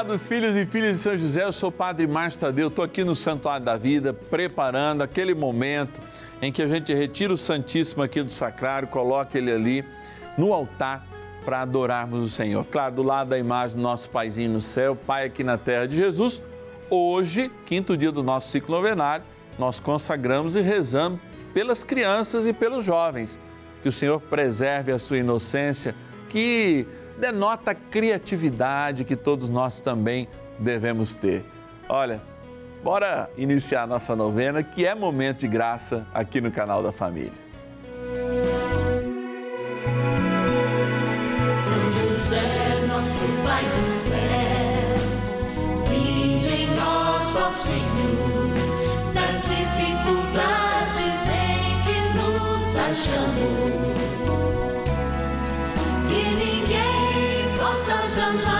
amados filhos e filhas de São José, eu sou o Padre Márcio Tadeu, estou aqui no Santuário da Vida, preparando aquele momento em que a gente retira o Santíssimo aqui do Sacrário, coloca ele ali no altar para adorarmos o Senhor. Claro, do lado da imagem do nosso Paizinho no céu, Pai aqui na terra de Jesus, hoje, quinto dia do nosso ciclo novenário, nós consagramos e rezamos pelas crianças e pelos jovens. Que o Senhor preserve a sua inocência, que denota a criatividade que todos nós também devemos ter. Olha, bora iniciar nossa novena, que é momento de graça aqui no canal da Família. Das dificuldades em que nos achamos. Possa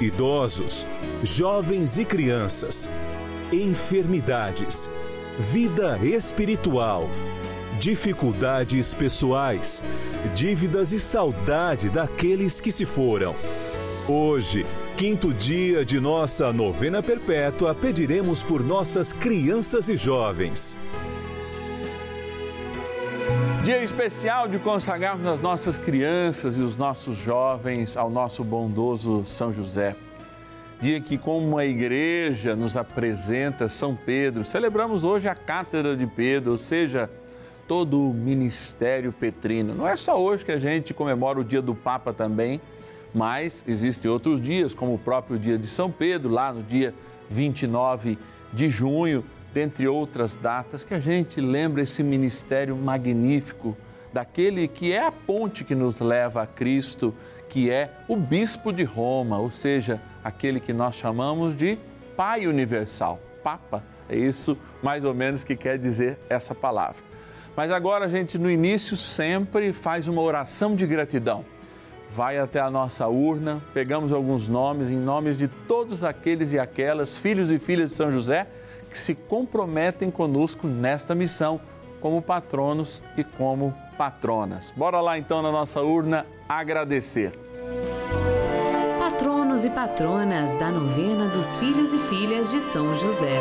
idosos, jovens e crianças, enfermidades, vida espiritual, dificuldades pessoais, dívidas e saudade daqueles que se foram. Hoje, quinto dia de nossa novena perpétua, pediremos por nossas crianças e jovens. Dia especial de consagrarmos as nossas crianças e os nossos jovens ao nosso bondoso São José. Dia que, como a igreja nos apresenta São Pedro, celebramos hoje a Cátedra de Pedro, ou seja, todo o ministério petrino. Não é só hoje que a gente comemora o dia do Papa também, mas existem outros dias, como o próprio dia de São Pedro, lá no dia 29 de junho, dentre outras datas, que a gente lembra esse ministério magnífico daquele que é a ponte que nos leva a Cristo, que é o bispo de Roma, ou seja, aquele que nós chamamos de Pai Universal, Papa. É isso mais ou menos que quer dizer essa palavra. Mas agora a gente no início sempre faz uma oração de gratidão. Vai até a nossa urna, pegamos alguns nomes em nomes de todos aqueles e aquelas filhos e filhas de São José que se comprometem conosco nesta missão como patronos e como patronas. Bora lá então na nossa urna agradecer. Patronos e patronas da novena dos filhos e filhas de São José.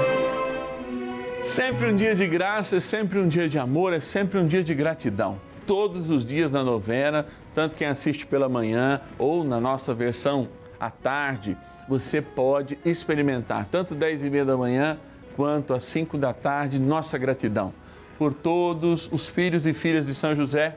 Sempre um dia de graça, é sempre um dia de amor, é sempre um dia de gratidão. Todos os dias na novena, tanto quem assiste pela manhã ou na nossa versão à tarde, você pode experimentar tanto 10 e meia da manhã quanto às 5 da tarde, nossa gratidão por todos os filhos e filhas de São José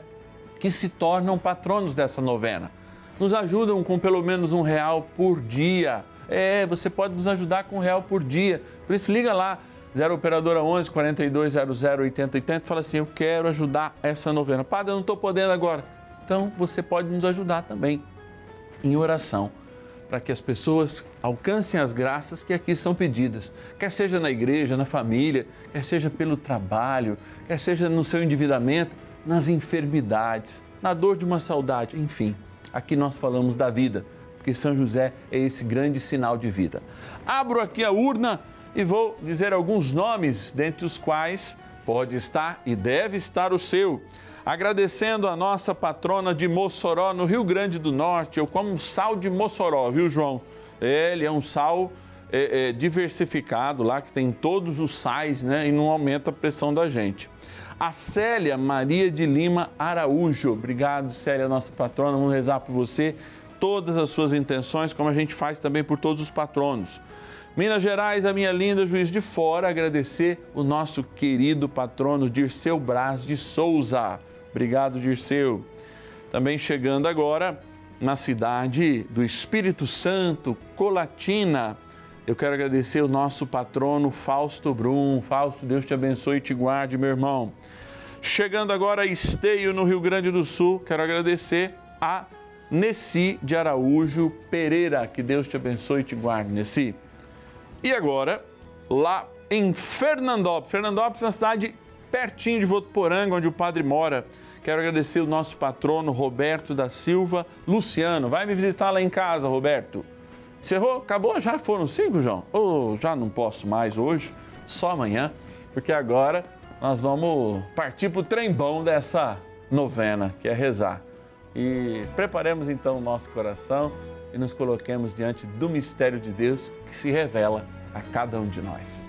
que se tornam patronos dessa novena. Nos ajudam com pelo menos um real por dia. É, você pode nos ajudar com um real por dia. Por isso, liga lá, 0 Operadora 11 4200 8080 fala assim: Eu quero ajudar essa novena. Padre, eu não estou podendo agora. Então, você pode nos ajudar também em oração para que as pessoas alcancem as graças que aqui são pedidas, quer seja na igreja, na família, quer seja pelo trabalho, quer seja no seu endividamento, nas enfermidades, na dor de uma saudade, enfim. Aqui nós falamos da vida, porque São José é esse grande sinal de vida. Abro aqui a urna e vou dizer alguns nomes, dentre os quais pode estar e deve estar o seu agradecendo a nossa patrona de Mossoró, no Rio Grande do Norte. Eu como sal de Mossoró, viu, João? Ele é um sal é, é, diversificado lá, que tem todos os sais, né? E não aumenta a pressão da gente. A Célia Maria de Lima Araújo. Obrigado, Célia, nossa patrona. Vamos rezar por você. todas as suas intenções, como a gente faz também por todos os patronos. Minas Gerais, a minha linda Juiz de Fora, agradecer o nosso querido patrono Dirceu Braz de Souza. Obrigado, Dirceu. Também chegando agora na cidade do Espírito Santo, Colatina. Eu quero agradecer o nosso patrono Fausto Brum. Fausto, Deus te abençoe e te guarde, meu irmão. Chegando agora a Esteio, no Rio Grande do Sul, quero agradecer a Nessi de Araújo Pereira. Que Deus te abençoe e te guarde, Nessi. E agora, lá em Fernandópolis. Fernandópolis é uma cidade pertinho de Votuporanga, onde o padre mora. Quero agradecer o nosso patrono Roberto da Silva Luciano. Vai me visitar lá em casa, Roberto. Encerrou? Acabou? Já foram cinco, João? Ou já não posso mais hoje, só amanhã, porque agora nós vamos partir para o trembão dessa novena, que é rezar. E preparemos então o nosso coração e nos coloquemos diante do mistério de Deus que se revela a cada um de nós.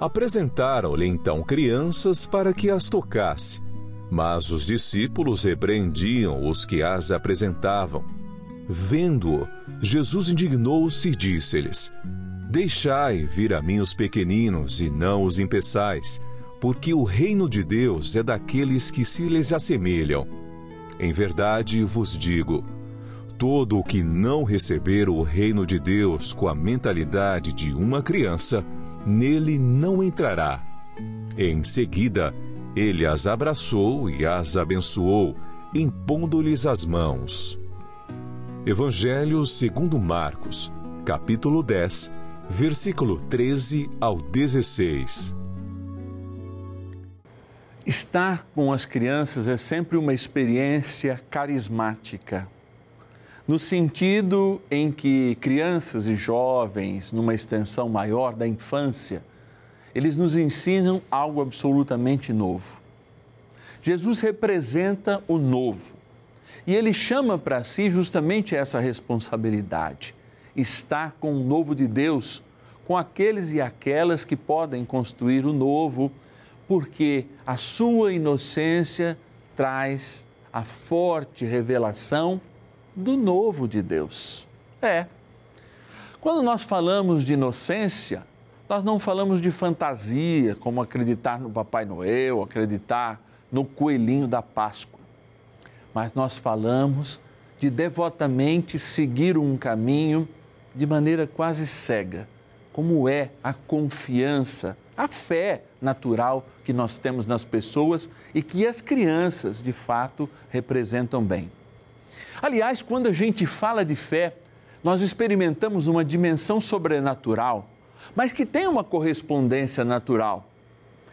Apresentaram-lhe então crianças para que as tocasse. Mas os discípulos repreendiam os que as apresentavam. Vendo-o, Jesus indignou-se e disse-lhes: Deixai vir a mim os pequeninos e não os impeçais, porque o reino de Deus é daqueles que se lhes assemelham. Em verdade vos digo: todo o que não receber o reino de Deus com a mentalidade de uma criança, nele não entrará. Em seguida, ele as abraçou e as abençoou, impondo-lhes as mãos. Evangelho segundo Marcos, capítulo 10, versículo 13 ao 16. Estar com as crianças é sempre uma experiência carismática, no sentido em que crianças e jovens, numa extensão maior da infância, eles nos ensinam algo absolutamente novo. Jesus representa o novo e ele chama para si justamente essa responsabilidade: estar com o novo de Deus, com aqueles e aquelas que podem construir o novo porque a sua inocência traz a forte revelação do novo de Deus. É. Quando nós falamos de inocência, nós não falamos de fantasia, como acreditar no Papai Noel, acreditar no coelhinho da Páscoa. Mas nós falamos de devotamente seguir um caminho de maneira quase cega, como é a confiança, a fé natural que nós temos nas pessoas e que as crianças, de fato, representam bem. Aliás, quando a gente fala de fé, nós experimentamos uma dimensão sobrenatural, mas que tem uma correspondência natural.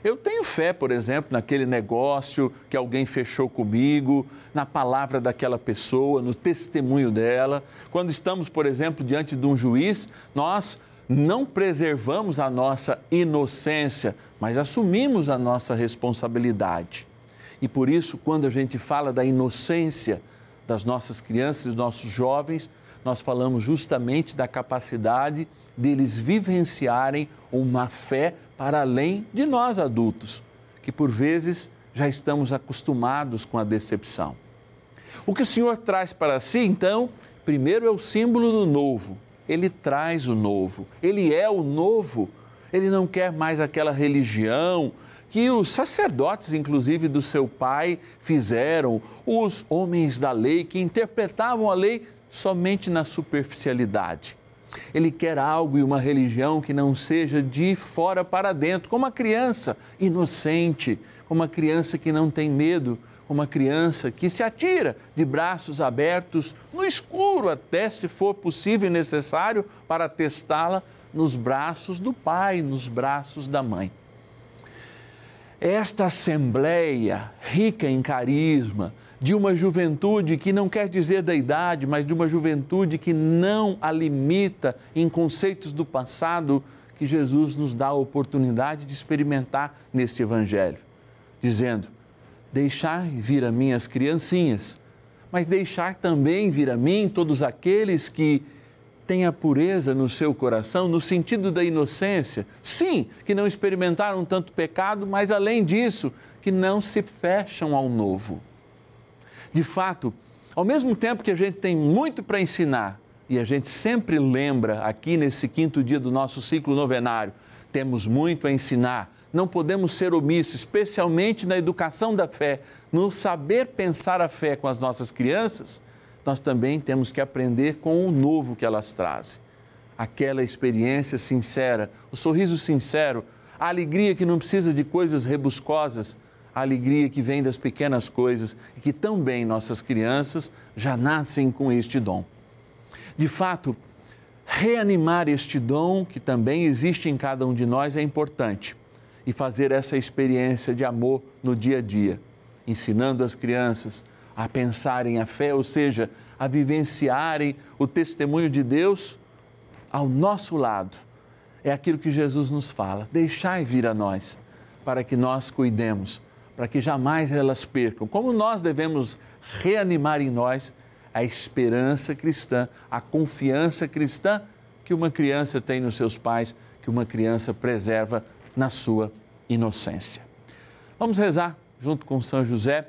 Eu tenho fé, por exemplo, naquele negócio que alguém fechou comigo, na palavra daquela pessoa, no testemunho dela. Quando estamos, por exemplo, diante de um juiz, nós não preservamos a nossa inocência, mas assumimos a nossa responsabilidade. E por isso, quando a gente fala da inocência das nossas crianças e dos nossos jovens, nós falamos justamente da capacidade deles vivenciarem uma fé para além de nós adultos, que por vezes já estamos acostumados com a decepção. O que o Senhor traz para si, então, primeiro é o símbolo do novo. Ele traz o novo, ele é o novo. Ele não quer mais aquela religião que os sacerdotes, inclusive do seu pai, fizeram, os homens da lei que interpretavam a lei somente na superficialidade. Ele quer algo e uma religião que não seja de fora para dentro, como uma criança inocente, como uma criança que não tem medo, como uma criança que se atira de braços abertos, no escuro até, se for possível e necessário, para testá-la nos braços do pai, nos braços da mãe. Esta assembleia rica em carisma, de uma juventude que não quer dizer da idade, mas de uma juventude que não a limita em conceitos do passado, que Jesus nos dá a oportunidade de experimentar neste Evangelho, dizendo: Deixai vir a mim as criancinhas, mas deixar também vir a mim todos aqueles que têm a pureza no seu coração, no sentido da inocência. Sim, que não experimentaram tanto pecado, mas além disso, que não se fecham ao novo. De fato, ao mesmo tempo que a gente tem muito para ensinar, e a gente sempre lembra aqui nesse quinto dia do nosso ciclo novenário, temos muito a ensinar, não podemos ser omissos, especialmente na educação da fé, no saber pensar a fé com as nossas crianças, nós também temos que aprender com o novo que elas trazem. Aquela experiência sincera, o sorriso sincero, a alegria que não precisa de coisas rebuscosas, a alegria que vem das pequenas coisas e que também nossas crianças já nascem com este dom. De fato, reanimar este dom que também existe em cada um de nós é importante e fazer essa experiência de amor no dia a dia, ensinando as crianças a pensarem a fé, ou seja, a vivenciarem o testemunho de Deus ao nosso lado. É aquilo que Jesus nos fala: deixai vir a nós, para que nós cuidemos para que jamais elas percam. Como nós devemos reanimar em nós a esperança cristã, a confiança cristã que uma criança tem nos seus pais, que uma criança preserva na sua inocência. Vamos rezar junto com São José,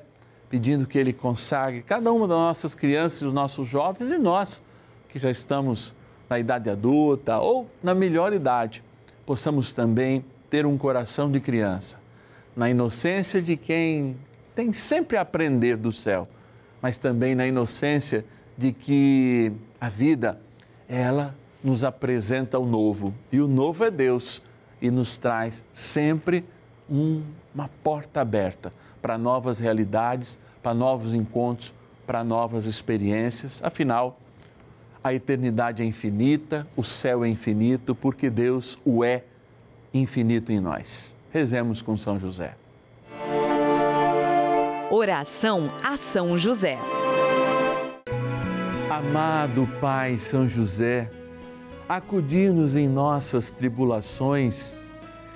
pedindo que ele consagre cada uma das nossas crianças os nossos jovens e nós que já estamos na idade adulta ou na melhor idade, possamos também ter um coração de criança na inocência de quem tem sempre a aprender do céu, mas também na inocência de que a vida, ela nos apresenta o novo. E o novo é Deus e nos traz sempre um, uma porta aberta para novas realidades, para novos encontros, para novas experiências. Afinal, a eternidade é infinita, o céu é infinito, porque Deus o é infinito em nós. Rezemos com São José. Oração a São José. Amado Pai São José, acudir-nos em nossas tribulações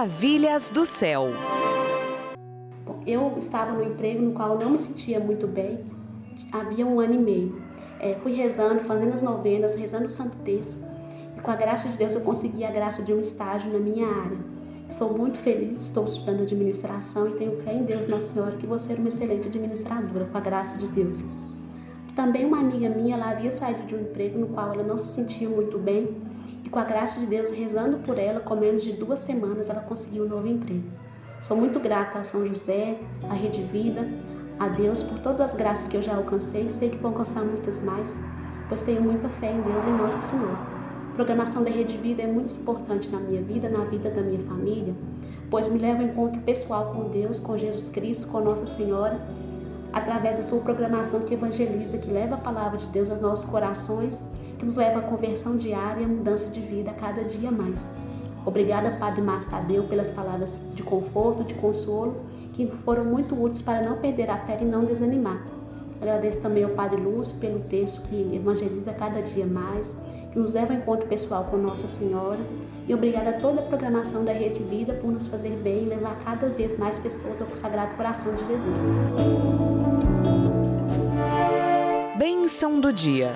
Maravilhas do céu. Eu estava no emprego no qual eu não me sentia muito bem, havia um ano e meio. É, fui rezando, fazendo as novenas, rezando o Santo Terço. E com a graça de Deus eu consegui a graça de um estágio na minha área. Estou muito feliz, estou estudando administração e tenho fé em Deus, Nossa Senhora, que vou ser uma excelente administradora, com a graça de Deus. Também uma amiga minha, ela havia saído de um emprego no qual ela não se sentia muito bem e com a graça de Deus, rezando por ela, com menos de duas semanas, ela conseguiu um novo emprego. Sou muito grata a São José, à Rede Vida, a Deus por todas as graças que eu já alcancei e sei que vou alcançar muitas mais, pois tenho muita fé em Deus e em Nossa Senhora. A programação da Rede Vida é muito importante na minha vida, na vida da minha família, pois me leva ao encontro pessoal com Deus, com Jesus Cristo, com Nossa Senhora, através da sua programação que evangeliza, que leva a palavra de Deus aos nossos corações, que nos leva à conversão diária e à mudança de vida cada dia mais. Obrigada, Padre Márcio Tadeu, pelas palavras de conforto, de consolo, que foram muito úteis para não perder a fé e não desanimar. Agradeço também ao Padre Lúcio pelo texto que evangeliza cada dia mais, que nos leva ao encontro pessoal com Nossa Senhora. E obrigada a toda a programação da Rede Vida por nos fazer bem e levar cada vez mais pessoas ao Sagrado Coração de Jesus. Bênção do dia.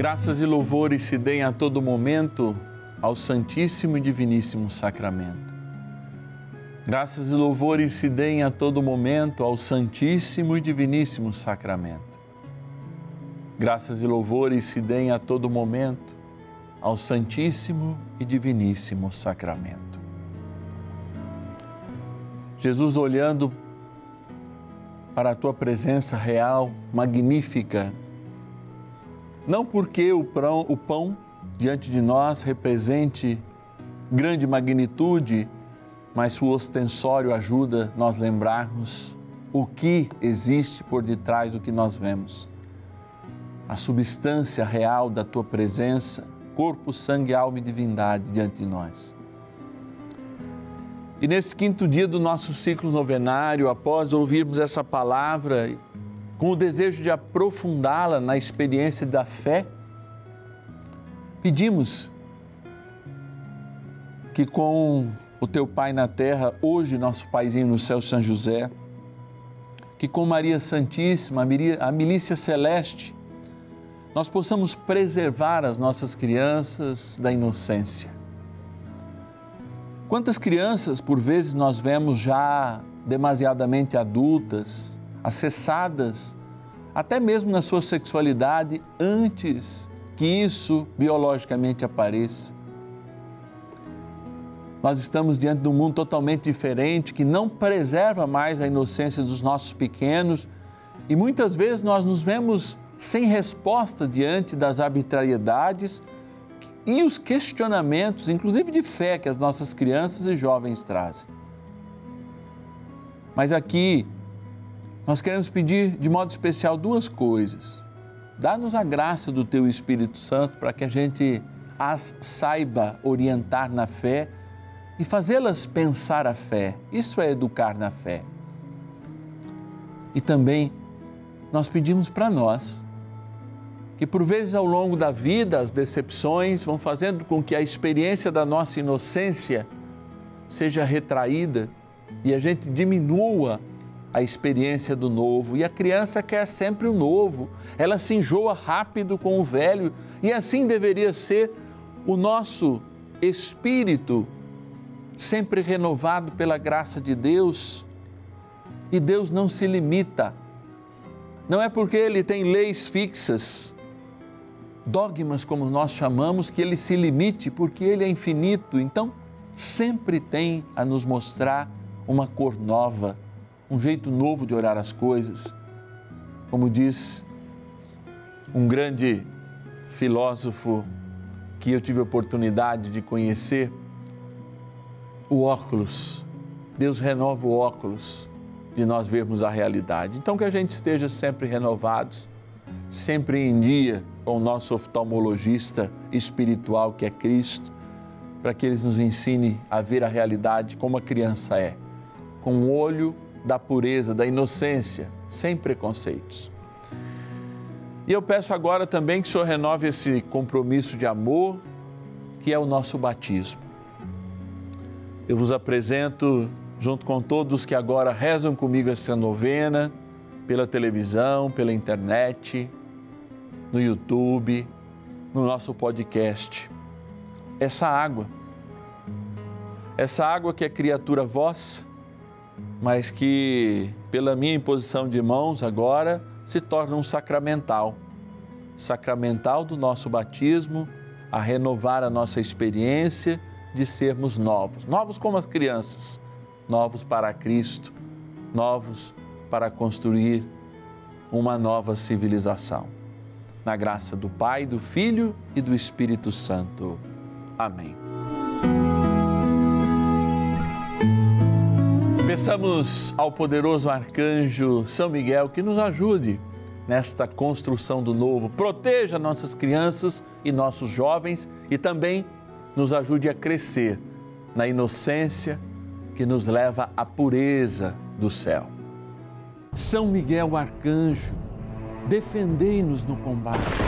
Graças e louvores se deem a todo momento ao Santíssimo e Diviníssimo Sacramento. Graças e louvores se deem a todo momento ao Santíssimo e Diviníssimo Sacramento. Graças e louvores se deem a todo momento ao Santíssimo e Diviníssimo Sacramento. Jesus, olhando para a tua presença real, magnífica, não porque o pão, o pão diante de nós represente grande magnitude, mas o ostensório ajuda nós lembrarmos o que existe por detrás do que nós vemos. A substância real da tua presença, corpo, sangue, alma e divindade diante de nós. E nesse quinto dia do nosso ciclo novenário, após ouvirmos essa palavra, com o desejo de aprofundá-la na experiência da fé, pedimos que com o teu Pai na terra, hoje nosso Paizinho no céu, São José, que com Maria Santíssima, a milícia celeste, nós possamos preservar as nossas crianças da inocência. Quantas crianças, por vezes, nós vemos já demasiadamente adultas, acessadas, até mesmo na sua sexualidade, antes que isso biologicamente apareça. Nós estamos diante de um mundo totalmente diferente que não preserva mais a inocência dos nossos pequenos e muitas vezes nós nos vemos sem resposta diante das arbitrariedades e os questionamentos, inclusive de fé, que as nossas crianças e jovens trazem. Mas aqui, nós queremos pedir de modo especial duas coisas. Dá-nos a graça do Teu Espírito Santo para que a gente as saiba orientar na fé e fazê-las pensar a fé. Isso é educar na fé. E também nós pedimos para nós que por vezes ao longo da vida as decepções vão fazendo com que a experiência da nossa inocência seja retraída e a gente diminua a experiência do novo. E a criança quer sempre o novo, ela se enjoa rápido com o velho e assim deveria ser o nosso espírito, sempre renovado pela graça de Deus. E Deus não se limita, não é porque Ele tem leis fixas, dogmas como nós chamamos, que Ele se limite, porque Ele é infinito. Então, sempre tem a nos mostrar uma cor nova, um jeito novo de olhar as coisas. Como diz um grande filósofo que eu tive a oportunidade de conhecer, o óculos. Deus renova o óculos de nós vermos a realidade. Então que a gente esteja sempre renovados, sempre em dia com o nosso oftalmologista espiritual que é Cristo, para que ele nos ensine a ver a realidade como a criança é, com o olho da pureza, da inocência, sem preconceitos. E eu peço agora também que o Senhor renove esse compromisso de amor, que é o nosso batismo. Eu vos apresento, junto com todos que agora rezam comigo essa novena, pela televisão, pela internet, no YouTube, no nosso podcast, essa água. Essa água que é criatura vossa, mas que, pela minha imposição de mãos agora, se torna um sacramental sacramental do nosso batismo, a renovar a nossa experiência de sermos novos, novos como as crianças, novos para Cristo, novos para construir uma nova civilização. Na graça do Pai, do Filho e do Espírito Santo. Amém. Peçamos ao poderoso arcanjo São Miguel que nos ajude nesta construção do novo. Proteja nossas crianças e nossos jovens e também nos ajude a crescer na inocência que nos leva à pureza do céu. São Miguel Arcanjo, defendei-nos no combate.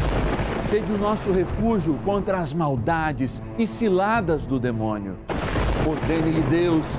Sede o nosso refúgio contra as maldades e ciladas do demônio. Ordene-lhe Deus,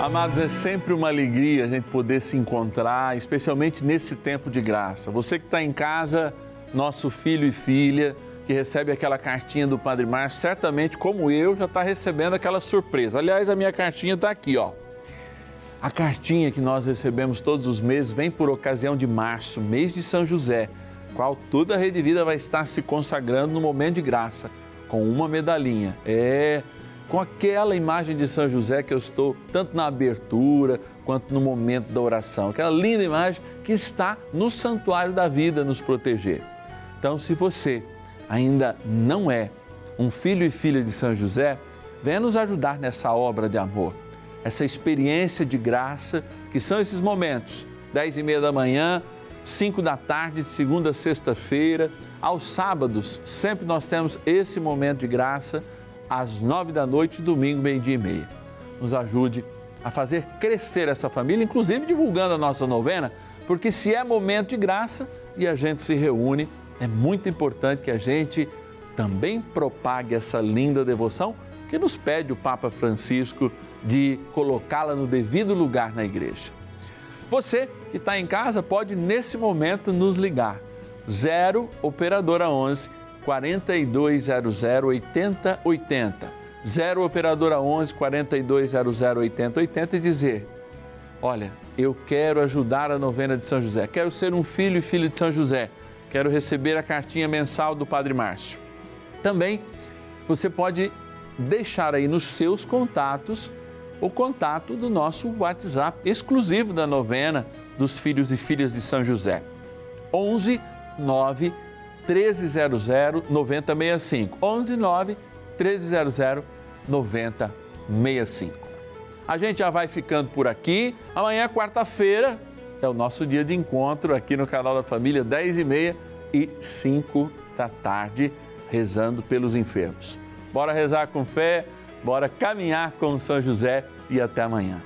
Amados, é sempre uma alegria a gente poder se encontrar, especialmente nesse tempo de graça. Você que está em casa, nosso filho e filha que recebe aquela cartinha do Padre Márcio, certamente, como eu, já está recebendo aquela surpresa. Aliás, a minha cartinha está aqui, ó. A cartinha que nós recebemos todos os meses vem por ocasião de março, mês de São José, qual toda a Rede Vida vai estar se consagrando no momento de graça, com uma medalhinha. É, com aquela imagem de São José que eu estou tanto na abertura quanto no momento da oração. Aquela linda imagem que está no santuário da vida nos proteger. Então, se você ainda não é um filho e filha de São José, venha nos ajudar nessa obra de amor, essa experiência de graça que são esses momentos, dez e meia da manhã, cinco da tarde, segunda a sexta-feira, aos sábados, sempre nós temos esse momento de graça, às nove da noite, domingo, meio-dia e meia. Nos ajude a fazer crescer essa família, inclusive divulgando a nossa novena, porque se é momento de graça e a gente se reúne, é muito importante que a gente também propague essa linda devoção que nos pede o Papa Francisco de colocá-la no devido lugar na igreja. Você que está em casa pode nesse momento nos ligar. 0 Operadora 11 4200 8080. 0 Operadora 11 4200 8080 e dizer: Olha, eu quero ajudar a novena de São José, quero ser um filho e filha de São José quero receber a cartinha mensal do Padre Márcio. Também você pode deixar aí nos seus contatos o contato do nosso WhatsApp exclusivo da novena dos filhos e filhas de São José. 11 9 1300 9065. 11 9 1300 9065. A gente já vai ficando por aqui. Amanhã, quarta-feira, é o nosso dia de encontro aqui no canal da Família, 10 e meia e 5 da tarde, rezando pelos enfermos. Bora rezar com fé, bora caminhar com São José e até amanhã.